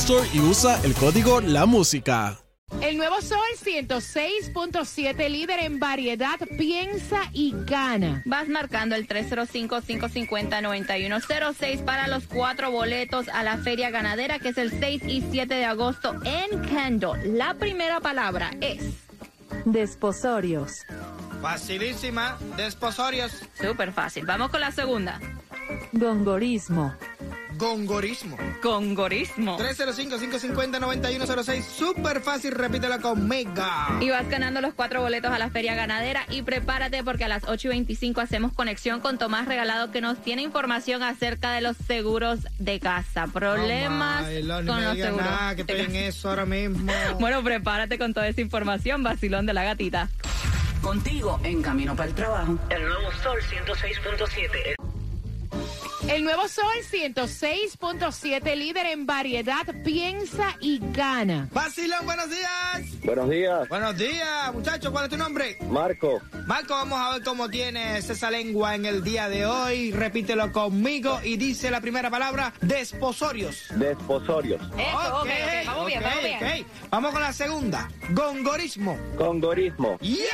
Store y usa el código La Música. El nuevo Sol 106.7, líder en variedad, piensa y gana. Vas marcando el 305-550-9106 para los cuatro boletos a la feria ganadera que es el 6 y 7 de agosto en Kendall. La primera palabra es Desposorios. Facilísima, desposorios, súper fácil. Vamos con la segunda. Gongorismo. gongorismo. Congorismo. 305-550-9106, súper fácil, repítelo conmigo. Y vas ganando los cuatro boletos a la feria ganadera y prepárate porque a las 8 y 25 hacemos conexión con Tomás Regalado que nos tiene información acerca de los seguros de casa. Problemas Ay, Loni, con me los seguros. nada, que estoy en eso ahora mismo. Bueno, prepárate con toda esa información, vacilón de la gatita. Contigo en camino para el trabajo. El nuevo Sol 106.7. El nuevo Sol 106.7, líder en variedad, piensa y gana. Vacilón, buenos días. Buenos días, Buenos días, muchachos, ¿cuál es tu nombre? Marco. Marco, vamos a ver cómo tienes esa lengua en el día de hoy. Repítelo conmigo y dice la primera palabra, desposorios. Desposorios. Eso, ok, ok, vamos bien, ok, vamos bien. ok. Vamos con la segunda, gongorismo. Congorismo. ¡Yeah!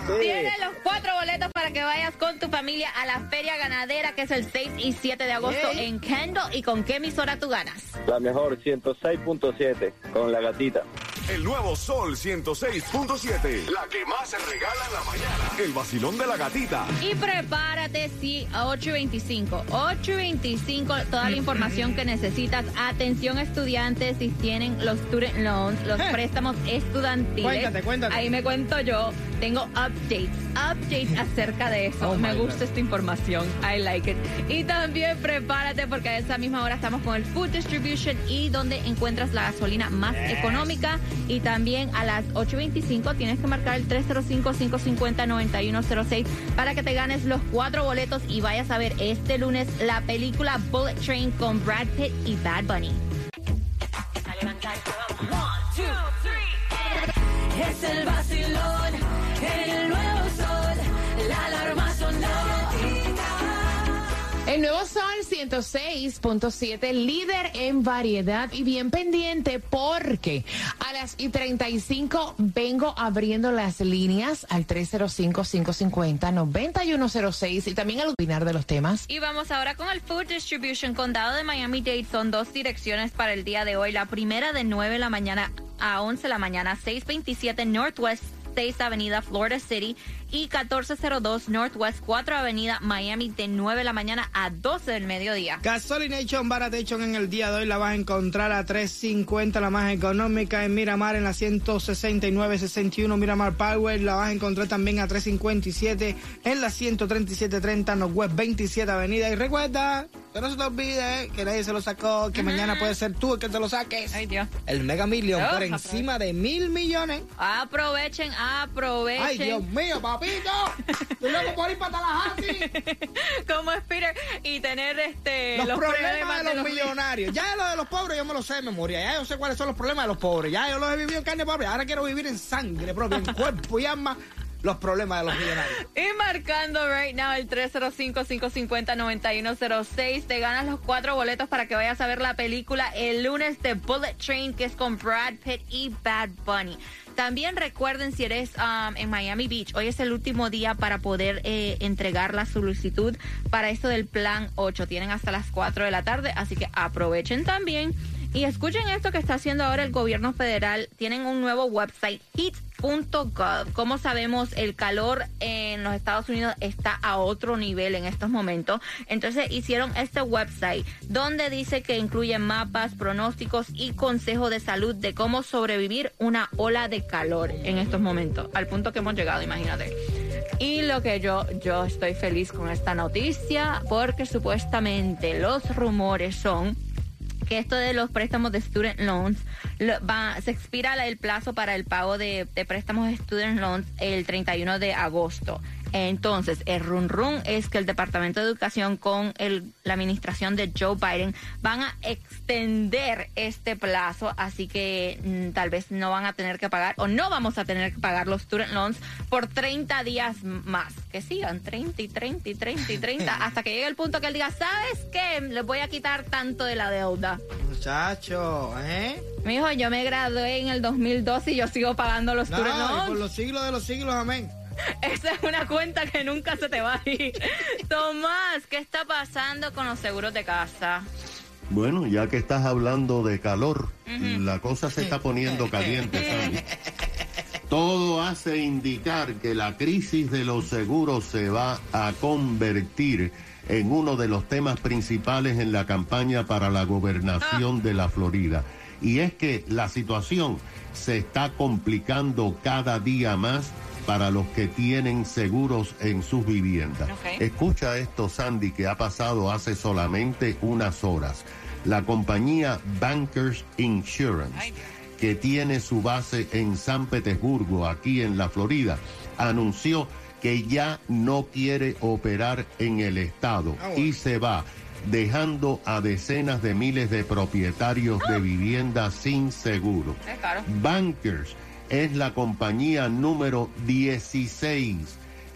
Yes. Tienes los cuatro boletos para que vayas con tu familia a la feria ganadera que es el 6 y 7 de agosto en Kendall. ¿Y con qué emisora tú ganas? La mejor 106.7 con la gatita. El nuevo Sol 106.7. La que más se regala en la mañana. El vacilón de la gatita. Y prepárate, sí, a 8.25. 8.25, toda la información que necesitas. Atención, estudiantes, si tienen los student loans, los Eh. préstamos estudiantiles. Cuéntate, cuéntate. Ahí me cuento yo. Tengo updates, updates acerca de eso. Oh, me gusta God. esta información. I like it. Y también prepárate porque a esa misma hora estamos con el Food Distribution y donde encuentras la gasolina más económica. Y también a las 8.25 tienes que marcar el 305-550-9106 para que te ganes los cuatro boletos y vayas a ver este lunes la película Bullet Train con Brad Pitt y Bad Bunny. Es el Nuevo Sol 106.7, líder en variedad y bien pendiente porque a las y 35 vengo abriendo las líneas al 305-550-9106 y también al opinar de los temas. Y vamos ahora con el Food Distribution. Condado de Miami-Dade son dos direcciones para el día de hoy. La primera de 9 de la mañana a 11 de la mañana, 627 Northwest 6 Avenida Florida City y 1402 Northwest 4 Avenida Miami de 9 de la mañana a 12 del mediodía. Gasolination Baratation en el día de hoy la vas a encontrar a 350, la más económica en Miramar en la 169-61 Miramar Power. La vas a encontrar también a 357 en la 137-30 Northwest 27 Avenida. Y recuerda, que no se te olvide que nadie se lo sacó, que mañana puede ser tú el que te lo saques. Ay, Dios. El Mega Million por encima de mil millones. Aprovechen, aprovechen. Ay, Dios mío, papito. Estoy loco por ir para Tallahassee. ¿Cómo es Peter? Y tener este Los, problemas, de los, mi- millonarios. Ya lo de los pobres yo me lo sé de memoria. Ya yo sé cuáles son los problemas de los pobres. Ya yo los he vivido en carne propia. Ahora quiero vivir en sangre propia, en cuerpo y alma. Los problemas de los millonarios. Y marcando right now el 305-550-9106, te ganas los cuatro boletos para que vayas a ver la película el lunes de Bullet Train, que es con Brad Pitt y Bad Bunny. También recuerden si eres um, en Miami Beach, hoy es el último día para poder eh, entregar la solicitud para esto del plan 8. Tienen hasta las 4 de la tarde, así que aprovechen también. Y escuchen esto que está haciendo ahora el gobierno federal. Tienen un nuevo website, heat.gov. Como sabemos, el calor en los Estados Unidos está a otro nivel en estos momentos. Entonces hicieron este website donde dice que incluye mapas, pronósticos y consejos de salud de cómo sobrevivir una ola de calor en estos momentos. Al punto que hemos llegado, imagínate. Y lo que yo, yo estoy feliz con esta noticia porque supuestamente los rumores son que esto de los préstamos de student loans lo- va, se expira el plazo para el pago de, de préstamos de student loans el 31 de agosto. Entonces, el run run es que el Departamento de Educación con el, la administración de Joe Biden van a extender este plazo, así que mm, tal vez no van a tener que pagar o no vamos a tener que pagar los student loans por 30 días más. Que sigan 30 y 30 y 30 y 30 hasta que llegue el punto que él diga, ¿sabes qué? Les voy a quitar tanto de la deuda. Muchacho, ¿eh? Mi hijo, yo me gradué en el 2012 y yo sigo pagando los No, student y loans. por los siglos de los siglos, amén. Esa es una cuenta que nunca se te va a ir. Tomás, ¿qué está pasando con los seguros de casa? Bueno, ya que estás hablando de calor, la cosa se está poniendo caliente, Sandy. Todo hace indicar que la crisis de los seguros se va a convertir en uno de los temas principales en la campaña para la gobernación de la Florida. Y es que la situación se está complicando cada día más para los que tienen seguros en sus viviendas. Escucha esto, Sandy, que ha pasado hace solamente unas horas. La compañía Bankers Insurance, que tiene su base en San Petersburgo, aquí en la Florida, anunció que ya no quiere operar en el estado y se va dejando a decenas de miles de propietarios de viviendas sin seguro. Bankers es la compañía número 16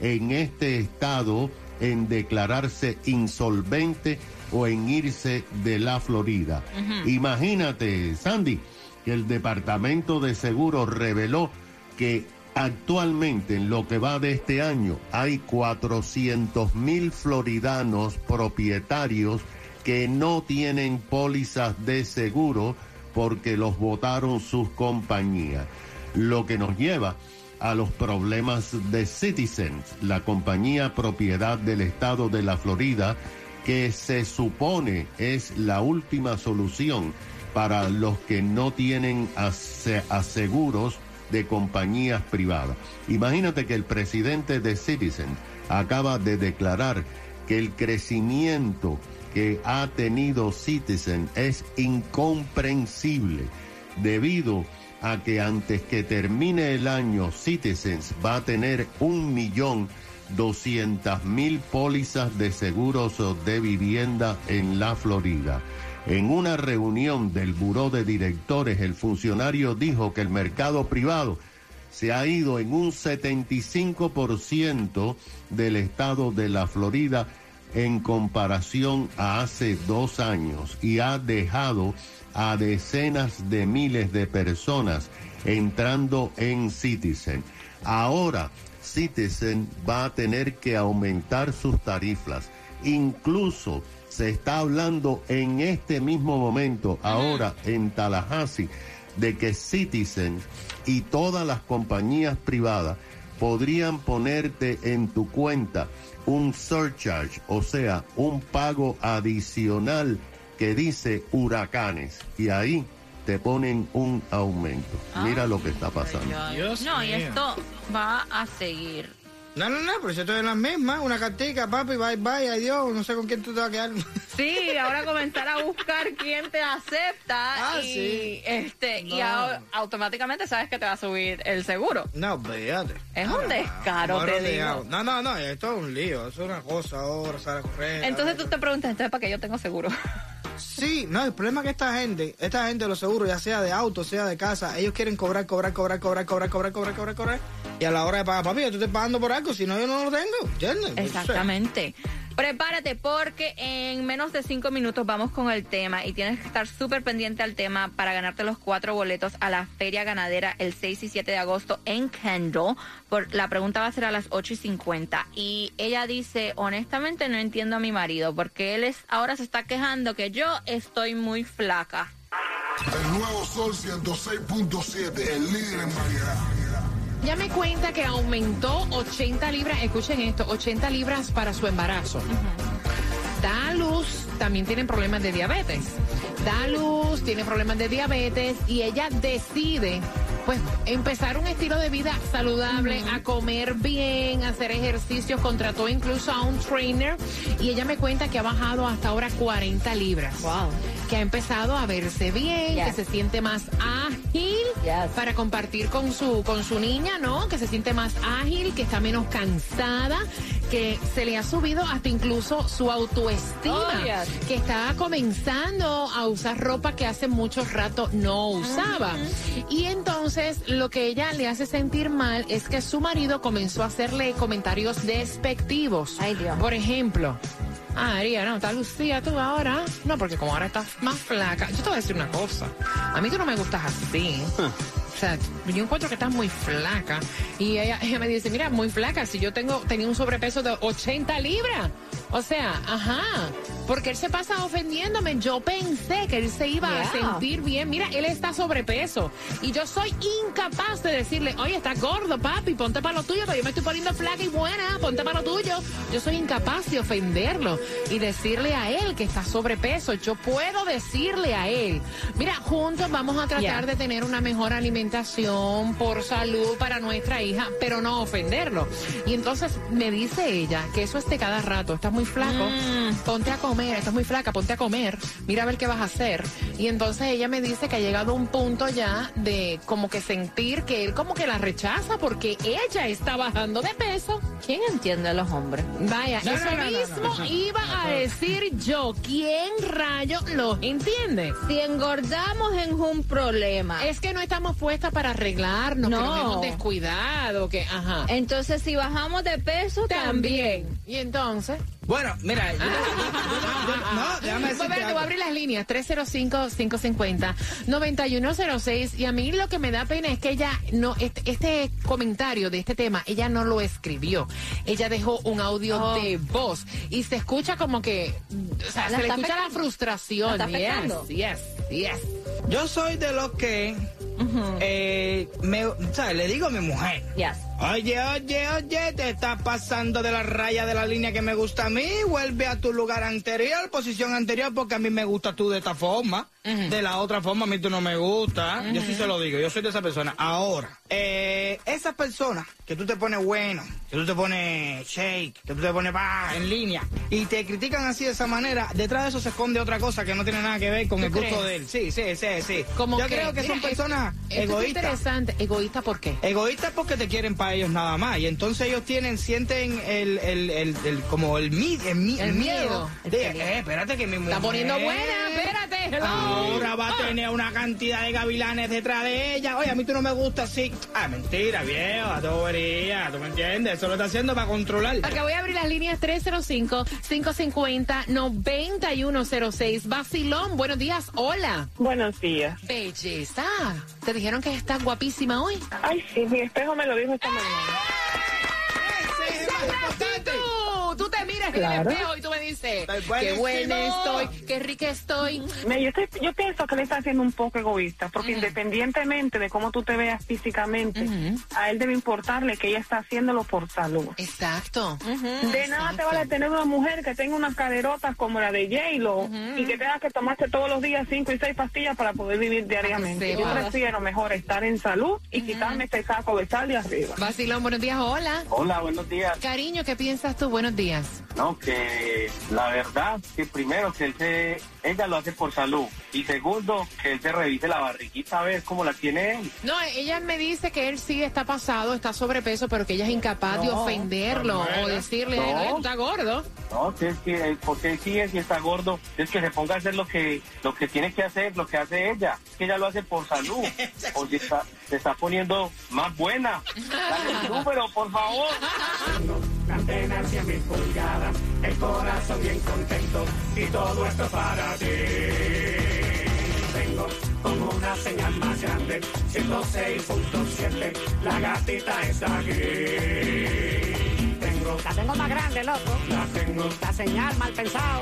en este estado en declararse insolvente o en irse de la Florida. Imagínate, Sandy, que el Departamento de Seguros reveló que actualmente en lo que va de este año hay 400 mil floridanos propietarios que no tienen pólizas de seguro porque los votaron sus compañías. Lo que nos lleva a los problemas de Citizens, la compañía propiedad del estado de la Florida, que se supone es la última solución para los que no tienen ase- aseguros de compañías privadas. Imagínate que el presidente de Citizen acaba de declarar que el crecimiento que ha tenido Citizen es incomprensible debido a que antes que termine el año Citizens va a tener un millón doscientas mil pólizas de seguros de vivienda en la Florida. En una reunión del buró de directores, el funcionario dijo que el mercado privado se ha ido en un 75% del estado de la Florida en comparación a hace dos años y ha dejado a decenas de miles de personas entrando en Citizen. Ahora Citizen va a tener que aumentar sus tarifas. Incluso se está hablando en este mismo momento, ahora en Tallahassee, de que Citizen y todas las compañías privadas podrían ponerte en tu cuenta un surcharge, o sea, un pago adicional que dice huracanes y ahí te ponen un aumento. Mira lo que está pasando. no, y esto va a seguir. No, no, no, pero yo estoy en las mismas. Una cartica, papi, bye, bye, adiós. No sé con quién tú te vas a quedar. Sí, ahora comenzar a buscar quién te acepta Ah, y sí. este y No. au- automáticamente sabes que te va a subir el seguro. No, fíjate. Es un descaro, Ahora te digo. No, no, no, esto es un lío. Es una cosa ahora, sale a correr. Entonces tú te preguntas, entonces ¿para qué yo tengo seguro? Sí, no, el problema es que esta gente, esta gente de los seguros, ya sea de auto, sea de casa, ellos quieren cobrar, cobrar, cobrar, cobrar, cobrar, cobrar, cobrar, cobrar, cobrar. Y a la hora de pagar, papi, yo te estoy pagando por algo, si no, yo no lo tengo. Exactamente. Prepárate porque en menos de cinco minutos vamos con el tema y tienes que estar súper pendiente al tema para ganarte los cuatro boletos a la Feria Ganadera el 6 y 7 de agosto en Kendall. Por, la pregunta va a ser a las 8 y 50 y ella dice, honestamente no entiendo a mi marido porque él es ahora se está quejando que yo estoy muy flaca. El nuevo Sol 106.7, el líder en variedad. Ya me cuenta que aumentó 80 libras, escuchen esto, 80 libras para su embarazo. Da a luz, también tiene problemas de diabetes. Da a luz, tiene problemas de diabetes y ella decide pues empezar un estilo de vida saludable, a comer bien, a hacer ejercicios, contrató incluso a un trainer y ella me cuenta que ha bajado hasta ahora 40 libras. Wow. Que ha empezado a verse bien, Yes. que se siente más ágil Yes. para compartir con su con su niña, ¿no? Que se siente más ágil, que está menos cansada, que se le ha subido hasta incluso su autoestima, Oh, yes. que está comenzando a usar ropa que hace mucho rato no usaba. Y entonces lo que ella le hace sentir mal es que su marido comenzó a hacerle comentarios despectivos. Ay, Dios. Por ejemplo, Ah, María, no, está Lucía tú ahora. No, porque como ahora estás más flaca. Yo te voy a decir una cosa. A mí tú no me gustas así. O sea, yo encuentro que estás muy flaca. Y ella, ella me dice, mira, muy flaca. Si yo tengo, tenía un sobrepeso de 80 libras. O sea, ajá. Porque él se pasa ofendiéndome. Yo pensé que él se iba a sentir bien. Mira, él está sobrepeso. Y yo soy incapaz de decirle, oye, estás gordo, papi, ponte para lo tuyo, pero yo me estoy poniendo flaca y buena, ponte para lo tuyo. Yo soy incapaz de ofenderlo y decirle a él que está sobrepeso. Yo puedo decirle a él, mira, juntos vamos a tratar Yeah. de tener una mejor alimentación por salud para nuestra hija, pero no ofenderlo. Y entonces me dice ella que eso es de cada rato, estás muy flaco, ponte a comer, estás muy flaca, ponte a comer, mira a ver qué vas a hacer. Y entonces ella me dice que ha llegado a un punto ya de como que sentir que él como que la rechaza porque ella está bajando de peso. ¿Quién entiende a los hombres? Vaya, No, eso no, no, no, mismo no. iba a decir yo. ¿Quién rayo lo entiende? Si engordamos es un problema. Es que no estamos puestas para arreglarnos, que No. nos hemos descuidado, que ajá. Entonces, si bajamos de peso, también. Y entonces. Bueno, mira, yo- yo- yo- yo- no, déjame decirte espérate, voy a abrir las líneas 305-550-9106 y a mí lo que me da pena es que ella no este, este comentario de este tema ella no lo escribió. Ella dejó un audio Oh. de voz y se escucha como que o sea, La se le escucha la frustración. La yes, yes, yes. Yo soy de los que, eh, me, o sea, le digo a mi mujer, Yes. Oye, oye, oye, te estás pasando de la raya de la línea que me gusta a mí. Vuelve a tu lugar anterior, posición anterior, porque a mí me gusta tú de esta forma. De la otra forma, a mí tú no me gusta. Yo sí se lo digo, yo soy de esa persona. Ahora, eh, esa persona que tú te pones bueno, que tú te pones shake, que tú te pones bah, en línea, y te critican así de esa manera, detrás de eso se esconde otra cosa que no tiene nada que ver con ¿Tú el gusto de él. Sí, sí, sí, sí. Como yo creo que mira, son personas esto es egoístas. interesante egoísta ¿por qué? Egoístas porque te quieren para ellos nada más. Y entonces ellos tienen, sienten el, el, el, el- como el, mi- el, mi- El el miedo. miedo. De, eh, espérate que mi mujer. está poniendo buena espérate hello. Ahora va a Ah. tener una cantidad de gavilanes detrás de ella. Oye, a mí tú no me gusta así. Ah, mentira, viejo, a tu bobería, ¿Tú me entiendes? Eso lo está haciendo para controlar. Ok, voy a abrir las líneas 305-550-9106. Vacilón, buenos días. Hola. Buenos días. Belleza. ¿Te dijeron que estás guapísima hoy? Ay, sí, mi espejo me lo dijo esta mañana. Ese es el más importante. Miras Claro. en el espejo y tú me dices, qué buena estoy, qué rica estoy. Yo, estoy- yo pienso que él está siendo un poco egoísta, porque independientemente de cómo tú te veas físicamente, a él debe importarle que ella está haciéndolo por salud. Exacto. De nada te vale tener una mujer que tenga unas caderotas como la de J-Lo y que tenga que tomarse todos los días cinco y seis pastillas para poder vivir diariamente. Sí, Yo prefiero mejor estar en salud y quitarme este saco de sal de arriba. Vacilón, buenos días. Hola. Hola, buenos días. Cariño, ¿qué piensas tú? Buenos días. No, que la verdad, que primero que él se, ella lo hace por salud y segundo que él se revise la barriguita a ver cómo la tiene él. No, ella me dice que él sí está pasado, está sobrepeso, pero que ella es incapaz de ofenderlo o decirle, no. "Ay, no, tú estás gordo. No, que es que, porque él sí es y está gordo, es que se ponga a hacer lo que, lo que tiene que hacer, lo que hace ella, que ella lo hace por salud, o se está, se está poniendo más buena. Dale el número, por favor. La antena 100 mil pulgadas, el corazón bien contento y todo esto para ti. Tengo como una señal más grande, 106.7, la gatita está aquí. Tengo, La tengo más grande, loco. la tengo, La señal mal pensado.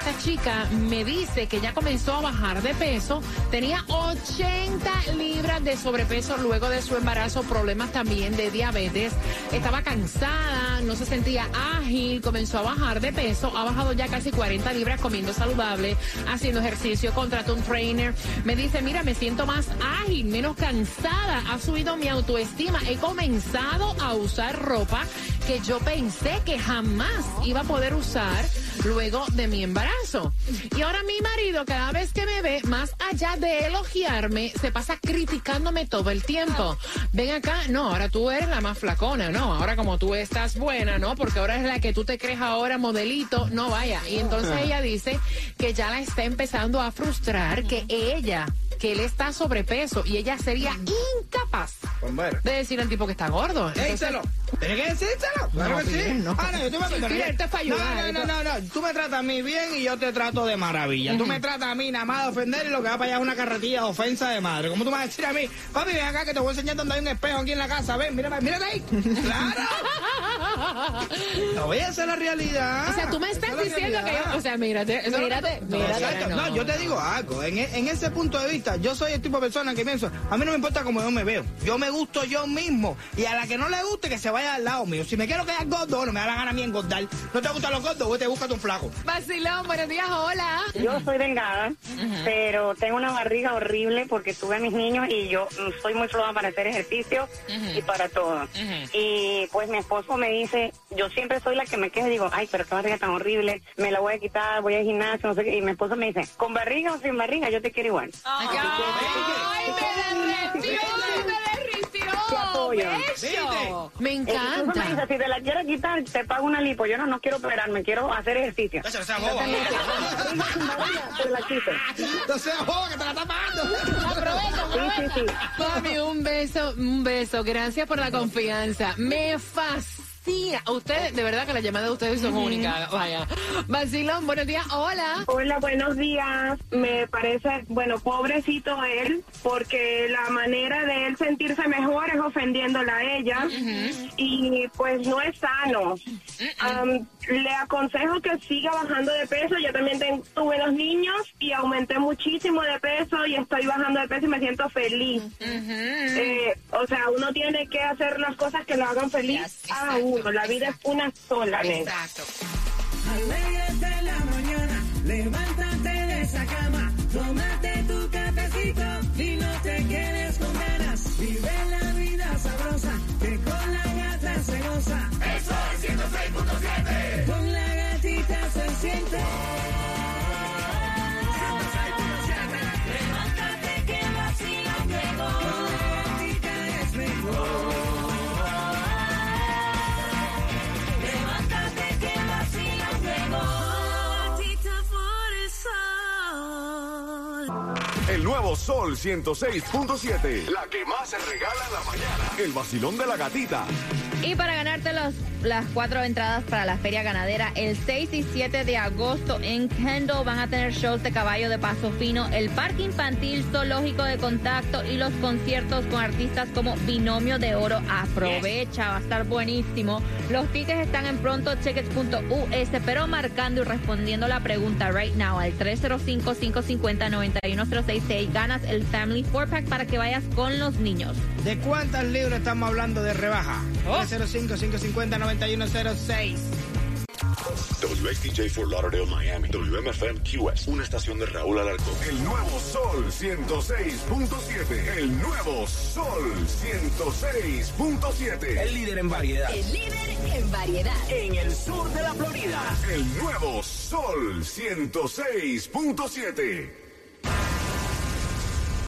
Esta chica me dice que ya comenzó a bajar de peso, tenía 80 libras de sobrepeso luego de su embarazo, problemas también de diabetes, estaba cansada, no se sentía ágil, comenzó a bajar de peso, ha bajado ya casi 40 libras comiendo saludable, haciendo ejercicio, contrató un trainer, me dice, mira, me siento más ágil, menos cansada, ha subido mi autoestima, he comenzado a usar ropa que yo pensé que jamás iba a poder usar luego de mi embarazo. Y ahora mi marido, cada vez que me ve, más allá de elogiarme, se pasa criticándome todo el tiempo. Ven acá, no, ahora tú eres la más flacona, no, ahora como tú estás buena, no, porque ahora es la que tú te crees ahora modelito, no vaya. Y entonces ella dice que ya la está empezando a frustrar, que ella que él está sobrepeso y ella sería incapaz de decir al tipo que está gordo. Entonces-. Tienes que decírselo. Claro que sí. no. Ah, no, yo te voy a mira, esto es para ayudar, No, no, no, no, no. Tú me tratas a mí bien y yo te trato de maravilla. Tú me tratas a mí nada más de ofender y lo que va para allá es una carretilla de ofensa de madre. ¿Cómo tú me vas a decir a mí? Papi, ven acá que te voy a enseñar dónde hay un espejo aquí en la casa. Ven, mírame, mírate ahí. Claro. No voy a hacer la realidad. O sea, tú me estás es diciendo que yo, o sea, mírate, mírate. Exacto. No, yo te digo algo. En, en ese punto de vista, yo soy el tipo de persona que pienso, a mí no me importa cómo yo me veo. Yo me gusto yo mismo. Y a la que no le guste, que se vaya al lado mío. Si me quiero quedar gordo, no me da la gana a mí engordar. No te gustan los gordos, vete, búscate un flaco. Vacilón, buenos días, hola. Yo soy delgada, pero tengo una barriga horrible porque tuve a mis niños y yo mm, soy muy floja para hacer ejercicio y para todo. Y pues mi esposo me dice, yo siempre soy la que me queja y digo, ay, pero qué barriga tan horrible, me la voy a quitar, voy al gimnasio, no sé qué. Y mi esposo me dice, con barriga o sin barriga, yo te quiero igual. Ay, me derritió, me apoyo. Bello. Me encanta. me dice, si te la quieres quitar, te pago una lipo. Yo no, no quiero operarme, quiero hacer ejercicio. Eso, esa boba. Entonces me dice, "Con barriga o sin barriga, te la. No seas boba que te la está pagando. Aprovecha, Sí, sí, sí. Mami, un beso, un beso. Gracias por la confianza. Me fascina. Ustedes, de verdad que las llamadas de ustedes son únicas. Vaya. Vacilón, buenos días. Hola. Hola, buenos días. Me parece, bueno, pobrecito él, porque la manera de él sentirse mejor es ofendiéndola a ella y pues no es sano. Am, le aconsejo que siga bajando de peso. Yo también ten- tuve dos niños aumenté muchísimo de peso y estoy bajando de peso y me siento feliz. Eh, o sea, uno tiene que hacer las cosas que lo hagan feliz a uno. La vida es una sola, nena. Alégrate la mañana, levántate de esa cama, tómate tu cafecito y no te quedes con ganas. Vive la vida sabrosa, que con la gata se goza. Eso es 106.7. Con la gatita se siente. Sol. El nuevo Sol 106.7. La que más se regala en la mañana. El vacilón de la gatita. Y para ganarte los, las cuatro entradas para la feria ganadera, el 6 y 7 de agosto en Kendall van a tener shows de caballo de paso fino, el parque infantil, zoológico de contacto y los conciertos con artistas como Binomio de Oro. Aprovecha, va a estar buenísimo. Los tickets están en prontotickets.us, pero marcando y respondiendo la pregunta right now al 305-550-9106 ganas el Family 4-Pack para que vayas con los niños. ¿De cuántas libras estamos hablando de rebaja? Oh. 305-550-9106. WXTJ for Lauderdale, Miami. WMFM QS. Una estación de Raúl Alarcón. El nuevo Sol 106.7. El nuevo Sol 106.7. El líder en variedad. El líder en variedad. variedad. En el sur de la Florida. El nuevo Sol 106.7.